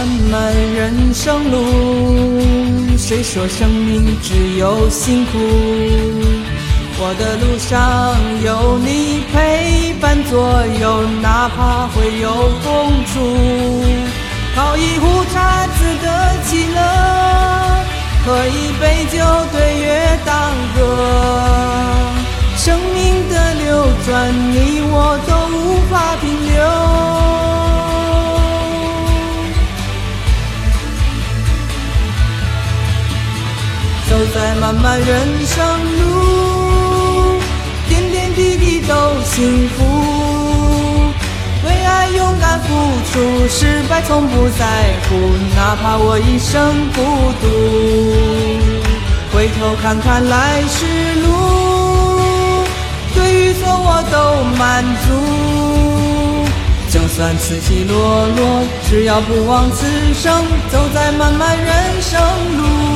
漫漫人生路，谁说生命只有辛苦？我的路上有你陪伴左右，哪怕会有风阻。泡一壶茶值得喜乐，喝一杯酒对月当歌。生命的流转，你我都无法停留。走在漫漫人生路，点点滴滴都幸福。为爱勇敢付出，失败从不在乎，哪怕我一生孤独。回头看看来时路，对与错我都满足。就算起起落落，只要不枉此生，走在漫漫人生路。